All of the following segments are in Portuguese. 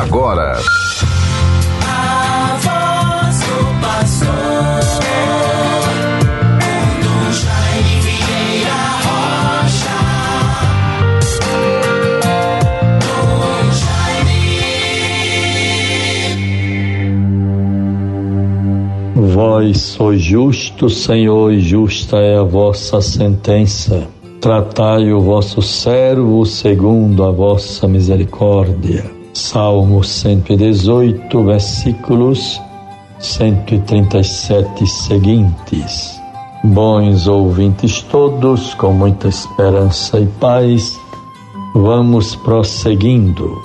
agora. A voz do pastor. Vós sois justo, Senhor, e justa é a vossa sentença. Tratai o vosso servo segundo a vossa misericórdia. Salmo 118, versículos 137 seguintes. Bons ouvintes todos, com muita esperança e paz, vamos prosseguindo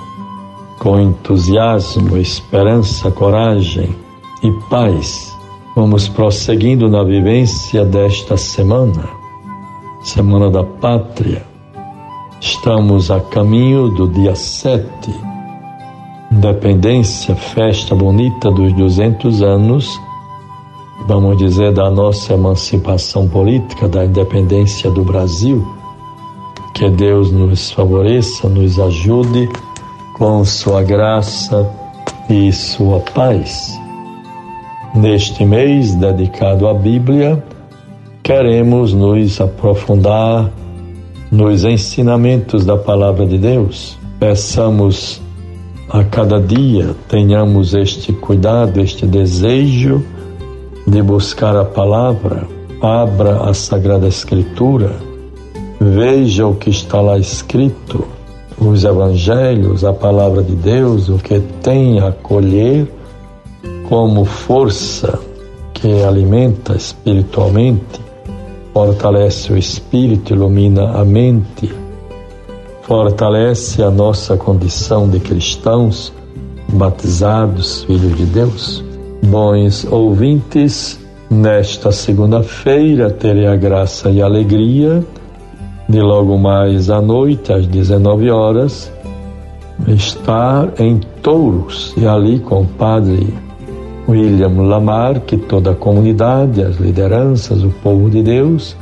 com entusiasmo, esperança, coragem e paz. Vamos prosseguindo na vivência desta semana Semana da Pátria. Estamos a caminho do dia 7, Independência, festa bonita dos 200 anos, vamos dizer, da nossa emancipação política, da independência do Brasil. Que Deus nos favoreça, nos ajude com Sua graça e Sua paz. Neste mês dedicado à Bíblia, queremos nos aprofundar nos ensinamentos da Palavra de Deus. Peçamos a cada dia, tenhamos este cuidado, este desejo de buscar a palavra. Abra a Sagrada Escritura, veja o que está lá escrito, os Evangelhos, a Palavra de Deus, o que tem a colher como força que alimenta espiritualmente fortalece o espírito, ilumina a mente, fortalece a nossa condição de cristãos, batizados, filhos de Deus. Bons ouvintes, nesta segunda-feira terei a graça e a alegria de logo mais à noite, às 19 horas, estar em Touros e ali com o Padre William Lamar, que toda a comunidade, as lideranças, o povo de Deus,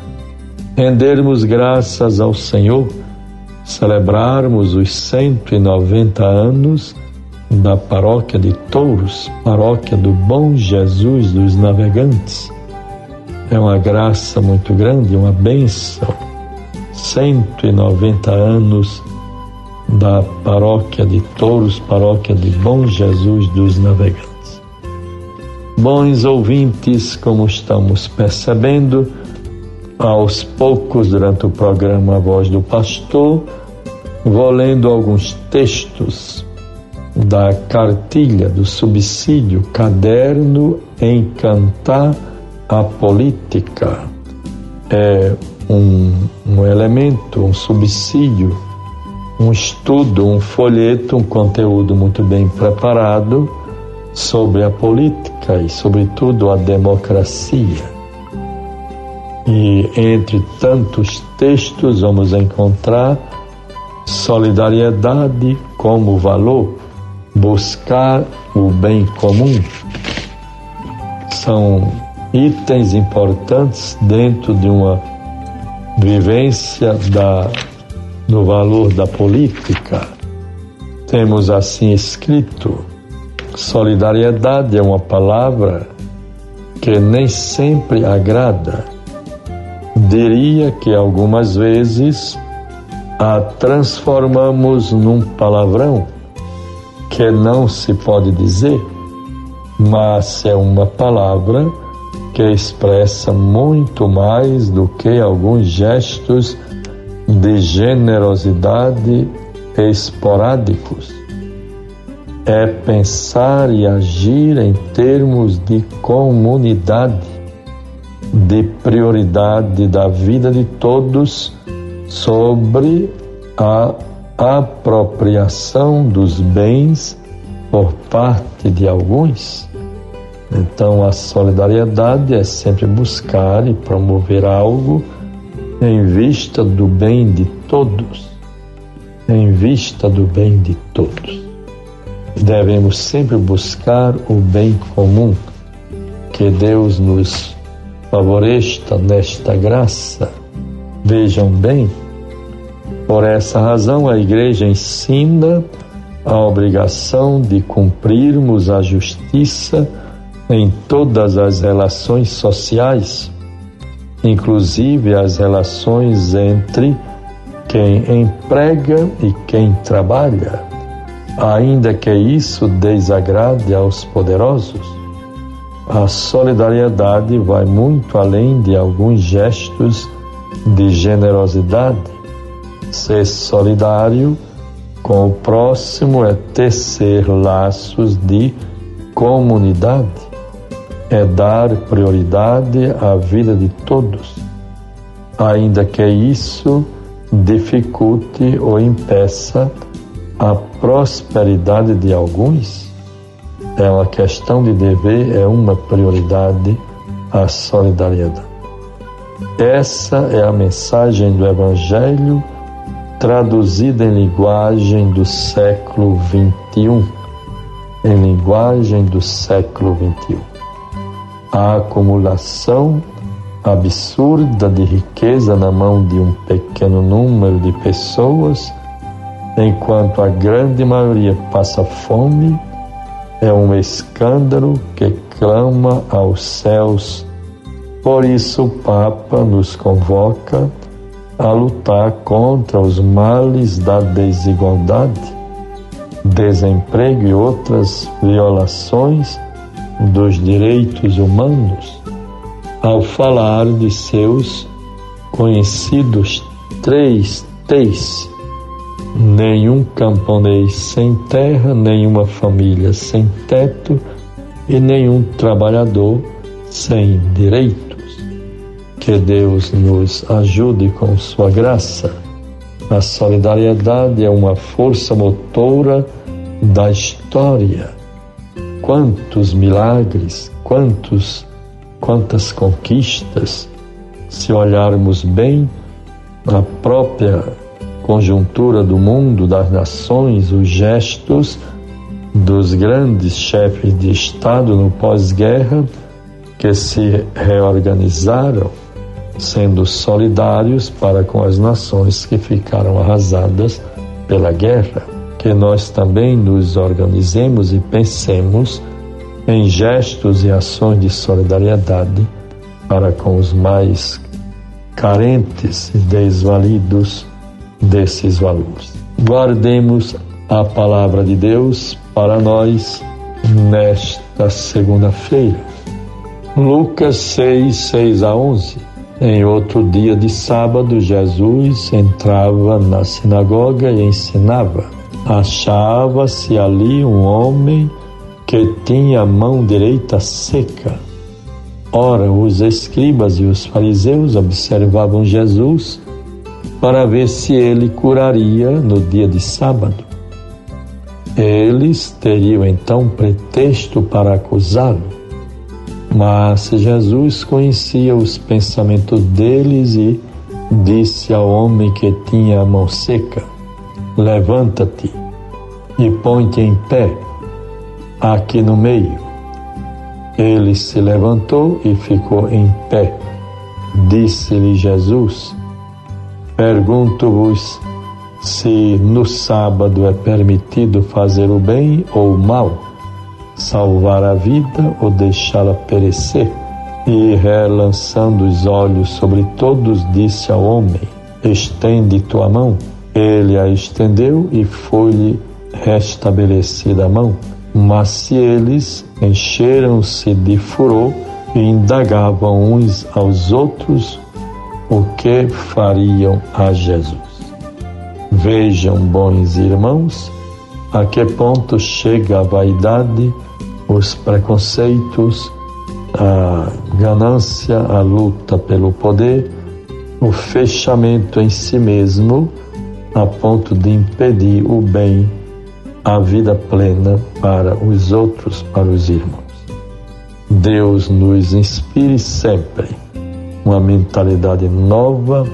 rendermos graças ao Senhor, celebrarmos os 190 anos da paróquia de Touros, paróquia do Bom Jesus dos Navegantes. É uma graça muito grande, uma bênção. 190 anos da paróquia de Touros, paróquia de Bom Jesus dos Navegantes. Bons ouvintes, como estamos percebendo, aos poucos durante o programa A Voz do Pastor, vou lendo alguns textos da cartilha do subsídio Caderno Encantar a Política. É um, um elemento, um subsídio, um estudo, um folheto, um conteúdo muito bem preparado sobre a política e, sobretudo, a democracia. E entre tantos textos vamos encontrar solidariedade como valor, buscar o bem comum. São itens importantes dentro de uma vivência da, do valor da política. Temos assim escrito Solidariedade é uma palavra que nem sempre agrada. Diria que algumas vezes a transformamos num palavrão que não se pode dizer, mas é uma palavra que expressa muito mais do que alguns gestos de generosidade esporádicos. É pensar e agir em termos de comunidade, de prioridade da vida de todos sobre a apropriação dos bens por parte de alguns. Então, a solidariedade é sempre buscar e promover algo em vista do bem de todos, em vista do bem de todos devemos sempre buscar o bem comum. Que Deus nos favoreça nesta graça. Vejam bem, por essa razão a igreja ensina a obrigação de cumprirmos a justiça em todas as relações sociais, inclusive as relações entre quem emprega e quem trabalha, ainda que isso desagrade aos poderosos. A solidariedade vai muito além de alguns gestos de generosidade. Ser solidário com o próximo é tecer laços de comunidade, é dar prioridade à vida de todos, ainda que isso dificulte ou impeça a prosperidade de alguns. É uma questão de dever, é uma prioridade a solidariedade. Essa é a mensagem do Evangelho traduzida em linguagem do século XXI. Em linguagem do século XXI. A acumulação absurda de riqueza na mão de um pequeno número de pessoas, enquanto a grande maioria passa fome, é um escândalo que clama aos céus. Por isso, o Papa nos convoca a lutar contra os males da desigualdade, desemprego e outras violações dos direitos humanos, ao falar de seus conhecidos três T's. Nenhum camponês sem terra, nenhuma família sem teto e nenhum trabalhador sem direito. Que Deus nos ajude com Sua graça. A solidariedade é uma força motora da história. Quantos milagres, quantos, quantas conquistas, se olharmos bem a própria conjuntura do mundo, das nações, os gestos dos grandes chefes de Estado no pós-guerra que se reorganizaram sendo solidários para com as nações que ficaram arrasadas pela guerra. Que nós também nos organizemos e pensemos em gestos e ações de solidariedade para com os mais carentes e desvalidos desses valores. Guardemos a palavra de Deus para nós nesta segunda-feira. Lucas 6, 6 a 11. Em outro dia de sábado, Jesus entrava na sinagoga e ensinava. Achava-se ali um homem que tinha a mão direita seca. Ora, os escribas e os fariseus observavam Jesus para ver se ele curaria no dia de sábado. Eles teriam então pretexto para acusá-lo. Mas Jesus conhecia os pensamentos deles e disse ao homem que tinha a mão seca: Levanta-te e põe-te em pé, aqui no meio. Ele se levantou e ficou em pé. Disse-lhe Jesus: Pergunto-vos se no sábado é permitido fazer o bem ou o mal salvar a vida ou deixá-la perecer? E relançando os olhos sobre todos, disse ao homem: Estende tua mão. Ele a estendeu e foi-lhe restabelecida a mão. Mas se eles encheram-se de furor e indagavam uns aos outros o que fariam a Jesus. Vejam, bons irmãos, a que ponto chega a vaidade os preconceitos, a ganância, a luta pelo poder, o fechamento em si mesmo, a ponto de impedir o bem, a vida plena para os outros, para os irmãos. Deus nos inspire sempre uma mentalidade nova,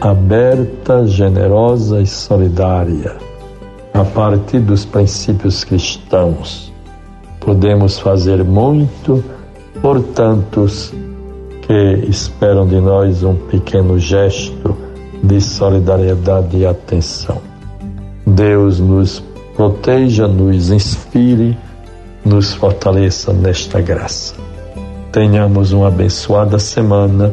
aberta, generosa e solidária, a partir dos princípios cristãos podemos fazer muito por tantos que esperam de nós um pequeno gesto de solidariedade e atenção. Deus nos proteja, nos inspire, nos fortaleça nesta graça. Tenhamos uma abençoada semana,